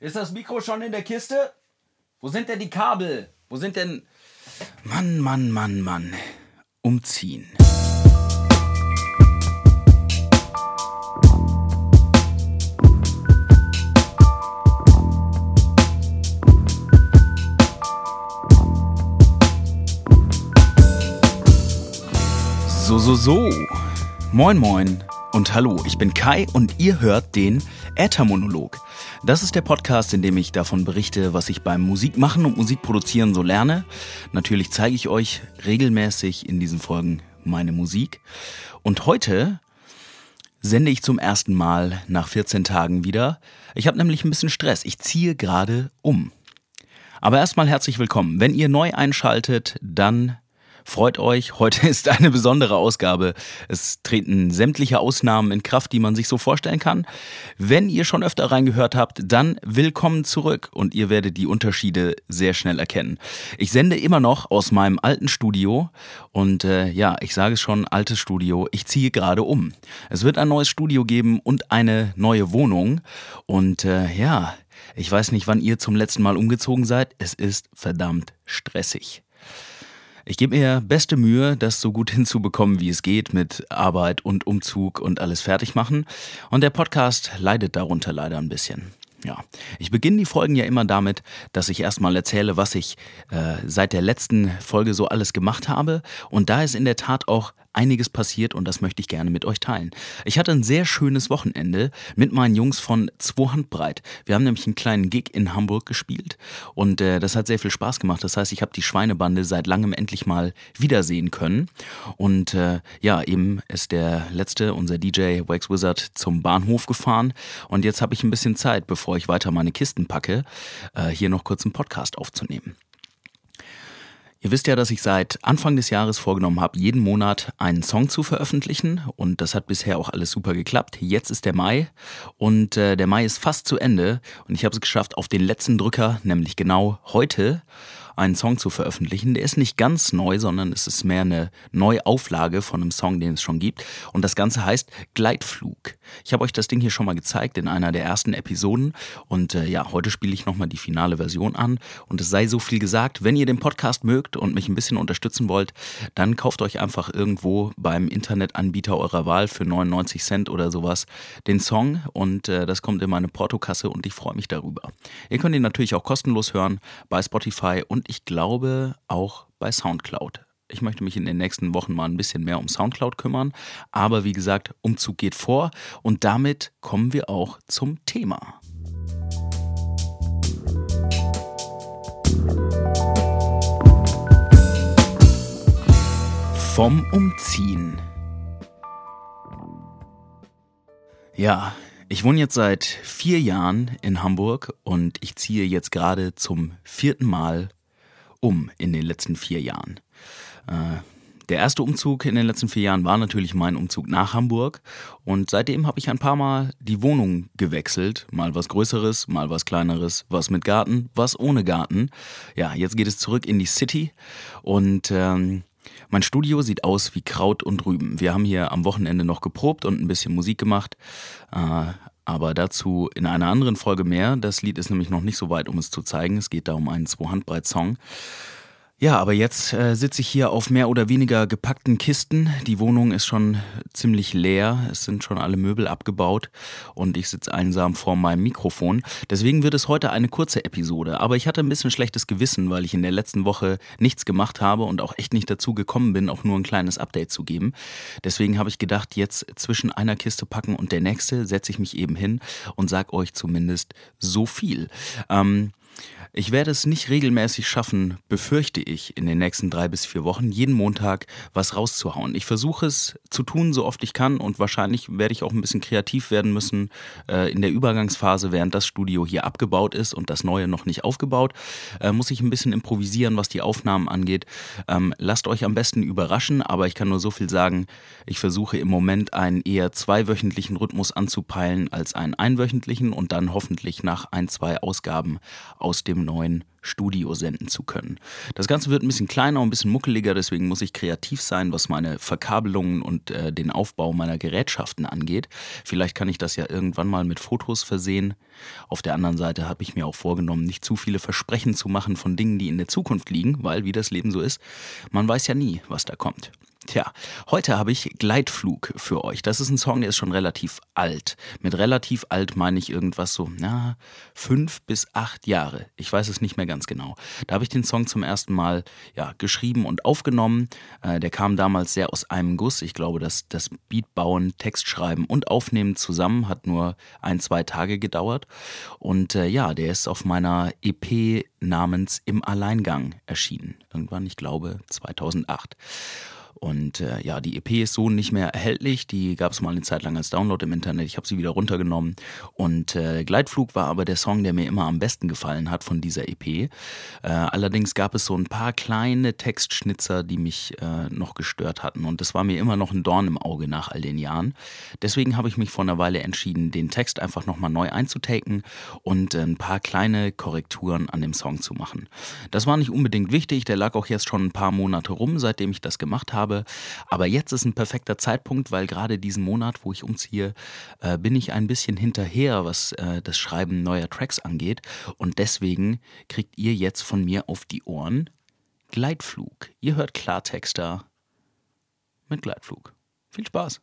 Ist das Mikro schon in der Kiste? Wo sind denn die Kabel? Wo sind denn. Mann, Mann, Mann, Mann. Umziehen. So, so, so. Moin, moin und hallo, ich bin Kai und ihr hört den Äthermonolog. Das ist der Podcast, in dem ich davon berichte, was ich beim Musikmachen und Musikproduzieren so lerne. Natürlich zeige ich euch regelmäßig in diesen Folgen meine Musik. Und heute sende ich zum ersten Mal nach 14 Tagen wieder. Ich habe nämlich ein bisschen Stress. Ich ziehe gerade um. Aber erstmal herzlich willkommen. Wenn ihr neu einschaltet, dann Freut euch, heute ist eine besondere Ausgabe. Es treten sämtliche Ausnahmen in Kraft, die man sich so vorstellen kann. Wenn ihr schon öfter reingehört habt, dann willkommen zurück und ihr werdet die Unterschiede sehr schnell erkennen. Ich sende immer noch aus meinem alten Studio und äh, ja, ich sage es schon, altes Studio. Ich ziehe gerade um. Es wird ein neues Studio geben und eine neue Wohnung und äh, ja, ich weiß nicht, wann ihr zum letzten Mal umgezogen seid. Es ist verdammt stressig. Ich gebe mir beste Mühe, das so gut hinzubekommen, wie es geht, mit Arbeit und Umzug und alles fertig machen. Und der Podcast leidet darunter leider ein bisschen. Ja, ich beginne die Folgen ja immer damit, dass ich erstmal erzähle, was ich äh, seit der letzten Folge so alles gemacht habe. Und da ist in der Tat auch einiges passiert und das möchte ich gerne mit euch teilen. Ich hatte ein sehr schönes Wochenende mit meinen Jungs von Zwei Handbreit. Wir haben nämlich einen kleinen Gig in Hamburg gespielt und äh, das hat sehr viel Spaß gemacht. Das heißt, ich habe die Schweinebande seit langem endlich mal wiedersehen können. Und äh, ja, eben ist der letzte, unser DJ Wax Wizard, zum Bahnhof gefahren und jetzt habe ich ein bisschen Zeit, bevor ich weiter meine Kisten packe, äh, hier noch kurz einen Podcast aufzunehmen. Ihr wisst ja, dass ich seit Anfang des Jahres vorgenommen habe, jeden Monat einen Song zu veröffentlichen. Und das hat bisher auch alles super geklappt. Jetzt ist der Mai. Und äh, der Mai ist fast zu Ende. Und ich habe es geschafft, auf den letzten Drücker, nämlich genau heute, einen Song zu veröffentlichen. Der ist nicht ganz neu, sondern es ist mehr eine Neuauflage von einem Song, den es schon gibt. Und das Ganze heißt Gleitflug. Ich habe euch das Ding hier schon mal gezeigt in einer der ersten Episoden. Und äh, ja, heute spiele ich nochmal die finale Version an. Und es sei so viel gesagt, wenn ihr den Podcast mögt und mich ein bisschen unterstützen wollt, dann kauft euch einfach irgendwo beim Internetanbieter eurer Wahl für 99 Cent oder sowas den Song. Und äh, das kommt in meine Portokasse und ich freue mich darüber. Ihr könnt ihn natürlich auch kostenlos hören bei Spotify und ich glaube auch bei SoundCloud. Ich möchte mich in den nächsten Wochen mal ein bisschen mehr um SoundCloud kümmern. Aber wie gesagt, Umzug geht vor und damit kommen wir auch zum Thema. Vom Umziehen. Ja, ich wohne jetzt seit vier Jahren in Hamburg und ich ziehe jetzt gerade zum vierten Mal um in den letzten vier Jahren. Äh, der erste Umzug in den letzten vier Jahren war natürlich mein Umzug nach Hamburg und seitdem habe ich ein paar Mal die Wohnung gewechselt. Mal was Größeres, mal was Kleineres, was mit Garten, was ohne Garten. Ja, jetzt geht es zurück in die City und ähm, mein Studio sieht aus wie Kraut und Rüben. Wir haben hier am Wochenende noch geprobt und ein bisschen Musik gemacht. Äh, aber dazu in einer anderen Folge mehr. Das Lied ist nämlich noch nicht so weit, um es zu zeigen. Es geht da um einen Zwei-Handbreit-Song. Ja, aber jetzt äh, sitze ich hier auf mehr oder weniger gepackten Kisten. Die Wohnung ist schon ziemlich leer. Es sind schon alle Möbel abgebaut und ich sitze einsam vor meinem Mikrofon. Deswegen wird es heute eine kurze Episode. Aber ich hatte ein bisschen schlechtes Gewissen, weil ich in der letzten Woche nichts gemacht habe und auch echt nicht dazu gekommen bin, auch nur ein kleines Update zu geben. Deswegen habe ich gedacht, jetzt zwischen einer Kiste packen und der nächste setze ich mich eben hin und sag euch zumindest so viel. Ähm, ich werde es nicht regelmäßig schaffen, befürchte ich, in den nächsten drei bis vier Wochen jeden Montag was rauszuhauen. Ich versuche es zu tun, so oft ich kann und wahrscheinlich werde ich auch ein bisschen kreativ werden müssen äh, in der Übergangsphase, während das Studio hier abgebaut ist und das neue noch nicht aufgebaut. Äh, muss ich ein bisschen improvisieren, was die Aufnahmen angeht. Ähm, lasst euch am besten überraschen, aber ich kann nur so viel sagen. Ich versuche im Moment einen eher zweiwöchentlichen Rhythmus anzupeilen als einen einwöchentlichen und dann hoffentlich nach ein, zwei Ausgaben aus dem dem neuen Studio senden zu können. Das Ganze wird ein bisschen kleiner und ein bisschen muckeliger, deswegen muss ich kreativ sein, was meine Verkabelungen und äh, den Aufbau meiner Gerätschaften angeht. Vielleicht kann ich das ja irgendwann mal mit Fotos versehen. Auf der anderen Seite habe ich mir auch vorgenommen, nicht zu viele Versprechen zu machen von Dingen, die in der Zukunft liegen, weil, wie das Leben so ist, man weiß ja nie, was da kommt. Tja, heute habe ich Gleitflug für euch. Das ist ein Song, der ist schon relativ alt. Mit relativ alt meine ich irgendwas so, na, fünf bis acht Jahre. Ich weiß es nicht mehr ganz genau. Da habe ich den Song zum ersten Mal ja, geschrieben und aufgenommen. Äh, der kam damals sehr aus einem Guss. Ich glaube, dass das Beat bauen, Text schreiben und aufnehmen zusammen hat nur ein, zwei Tage gedauert. Und äh, ja, der ist auf meiner EP namens Im Alleingang erschienen. Irgendwann, ich glaube, 2008. Und äh, ja, die EP ist so nicht mehr erhältlich. Die gab es mal eine Zeit lang als Download im Internet. Ich habe sie wieder runtergenommen. Und äh, Gleitflug war aber der Song, der mir immer am besten gefallen hat von dieser EP. Äh, allerdings gab es so ein paar kleine Textschnitzer, die mich äh, noch gestört hatten. Und das war mir immer noch ein Dorn im Auge nach all den Jahren. Deswegen habe ich mich vor einer Weile entschieden, den Text einfach nochmal neu einzutaken und ein paar kleine Korrekturen an dem Song zu machen. Das war nicht unbedingt wichtig. Der lag auch jetzt schon ein paar Monate rum, seitdem ich das gemacht habe habe. Aber jetzt ist ein perfekter Zeitpunkt, weil gerade diesen Monat, wo ich umziehe, äh, bin ich ein bisschen hinterher, was äh, das Schreiben neuer Tracks angeht. Und deswegen kriegt ihr jetzt von mir auf die Ohren Gleitflug. Ihr hört Klartexter mit Gleitflug. Viel Spaß!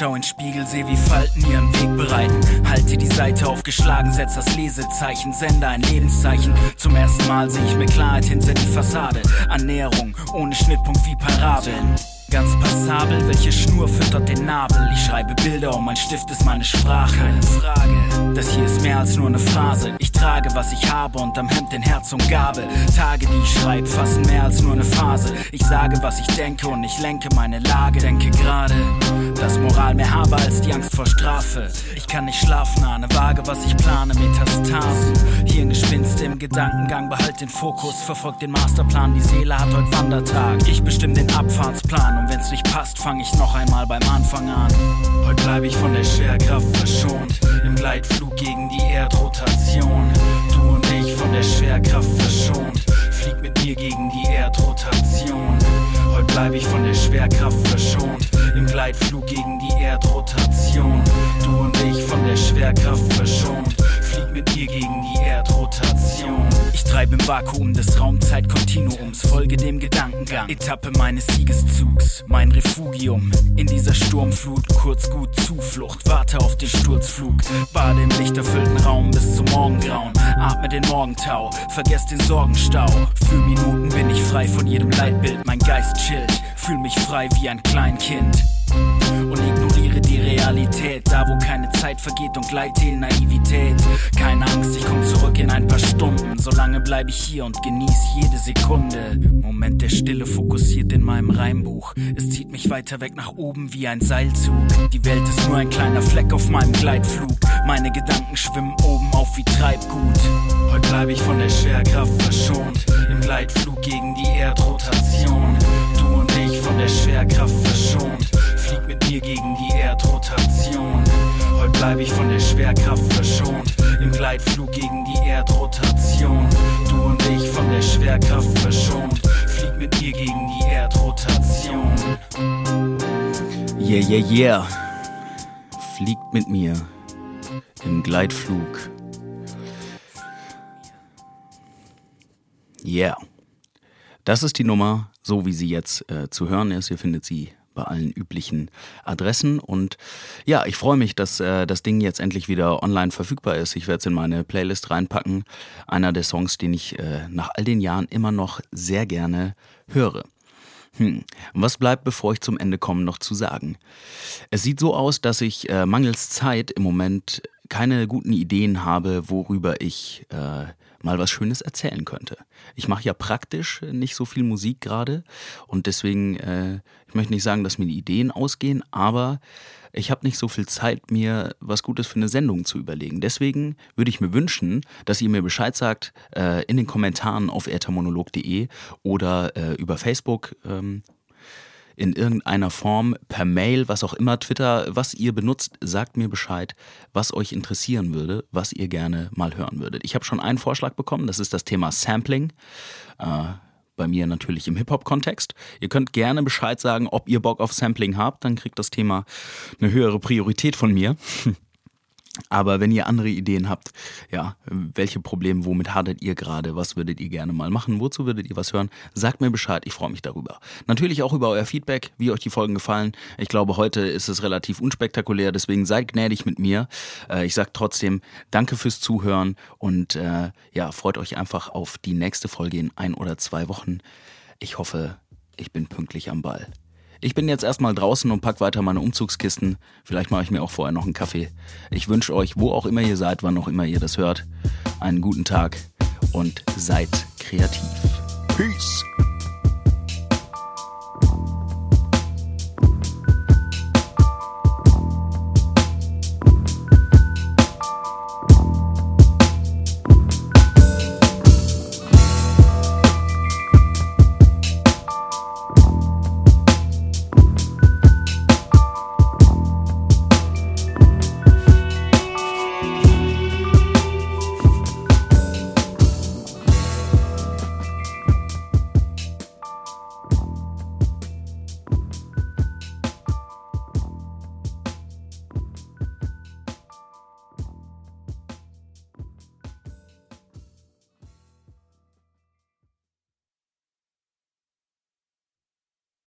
Schau in Spiegel, seh wie Falten ihren Weg bereiten. Halte die Seite aufgeschlagen, setz das Lesezeichen, sende ein Lebenszeichen. Zum ersten Mal sehe ich mir Klarheit hinter die Fassade. Annäherung ohne Schnittpunkt wie Parabeln. Ganz passabel, welche Schnur füttert den Nabel? Ich schreibe Bilder und mein Stift ist meine Sprache. Keine Frage, das hier ist mehr als nur eine Phrase. Ich trage, was ich habe und am Hemd den Herz und Gabel. Tage, die ich schreibe, fassen mehr als nur eine Phase. Ich sage, was ich denke und ich lenke meine Lage. Denke gerade, dass Moral mehr habe als die Angst vor Strafe. Ich kann nicht schlafen, ahne vage, was ich plane. Metastasen, Hirngespinste im Gedankengang. Behalt den Fokus, verfolg den Masterplan. Die Seele hat heute Wandertag. Ich bestimme den Abfahrtsplan und wenn's nicht passt, fang ich noch einmal beim Anfang an. Heute bleib ich von der Schwerkraft verschont, im Gleitflug gegen die Erdrotation. Du und ich von der Schwerkraft verschont, mir gegen die Erdrotation. Heute bleib ich von der Schwerkraft verschont, im Gleitflug gegen die Erdrotation. Du und ich von der Schwerkraft verschont, mit mir gegen die Erdrotation. Ich treibe im Vakuum des Raumzeitkontinuums, folge dem Gedankengang. Etappe meines Siegeszugs, mein Refugium. In dieser Sturmflut, kurz gut Zuflucht, warte auf den Sturzflug. Bade im lichterfüllten Raum bis zum Morgengrauen. Atme den Morgentau, vergess den Sorgenstau. Für Minuten bin ich frei von jedem Leitbild, mein Geist chillt. Fühl mich frei wie ein Kleinkind die Realität. Da, wo keine Zeit vergeht und gleite in Naivität. Keine Angst, ich komm zurück in ein paar Stunden. Solange bleib ich hier und genieß jede Sekunde. Moment der Stille fokussiert in meinem Reimbuch. Es zieht mich weiter weg nach oben wie ein Seilzug. Die Welt ist nur ein kleiner Fleck auf meinem Gleitflug. Meine Gedanken schwimmen oben auf wie Treibgut. Heute bleib ich von der Schwerkraft verschont. Im Gleitflug gegen die Erdrotation. Du und ich von der Schwerkraft verschont flieg mit mir gegen die Erdrotation. Heute bleib ich von der Schwerkraft verschont, im Gleitflug gegen die Erdrotation. Du und ich von der Schwerkraft verschont, flieg mit mir gegen die Erdrotation. Yeah, yeah, yeah. Fliegt mit mir im Gleitflug. Yeah. Das ist die Nummer, so wie sie jetzt äh, zu hören ist. Ihr findet sie bei allen üblichen Adressen. Und ja, ich freue mich, dass äh, das Ding jetzt endlich wieder online verfügbar ist. Ich werde es in meine Playlist reinpacken. Einer der Songs, den ich äh, nach all den Jahren immer noch sehr gerne höre. Hm. Was bleibt, bevor ich zum Ende komme, noch zu sagen? Es sieht so aus, dass ich äh, mangels Zeit im Moment keine guten Ideen habe, worüber ich äh, mal was Schönes erzählen könnte. Ich mache ja praktisch nicht so viel Musik gerade und deswegen, äh, ich möchte nicht sagen, dass mir die Ideen ausgehen, aber ich habe nicht so viel Zeit, mir was Gutes für eine Sendung zu überlegen. Deswegen würde ich mir wünschen, dass ihr mir Bescheid sagt äh, in den Kommentaren auf ethermonolog.de oder äh, über Facebook. Ähm, in irgendeiner Form, per Mail, was auch immer, Twitter, was ihr benutzt, sagt mir Bescheid, was euch interessieren würde, was ihr gerne mal hören würdet. Ich habe schon einen Vorschlag bekommen, das ist das Thema Sampling. Äh, bei mir natürlich im Hip-Hop-Kontext. Ihr könnt gerne Bescheid sagen, ob ihr Bock auf Sampling habt, dann kriegt das Thema eine höhere Priorität von mir. Aber wenn ihr andere Ideen habt, ja, welche Probleme, womit hadert ihr gerade, was würdet ihr gerne mal machen, wozu würdet ihr was hören, sagt mir Bescheid, ich freue mich darüber. Natürlich auch über euer Feedback, wie euch die Folgen gefallen. Ich glaube, heute ist es relativ unspektakulär, deswegen seid gnädig mit mir. Äh, ich sage trotzdem danke fürs Zuhören und äh, ja, freut euch einfach auf die nächste Folge in ein oder zwei Wochen. Ich hoffe, ich bin pünktlich am Ball. Ich bin jetzt erstmal draußen und pack weiter meine Umzugskisten. Vielleicht mache ich mir auch vorher noch einen Kaffee. Ich wünsche euch, wo auch immer ihr seid, wann auch immer ihr das hört, einen guten Tag und seid kreativ. Peace.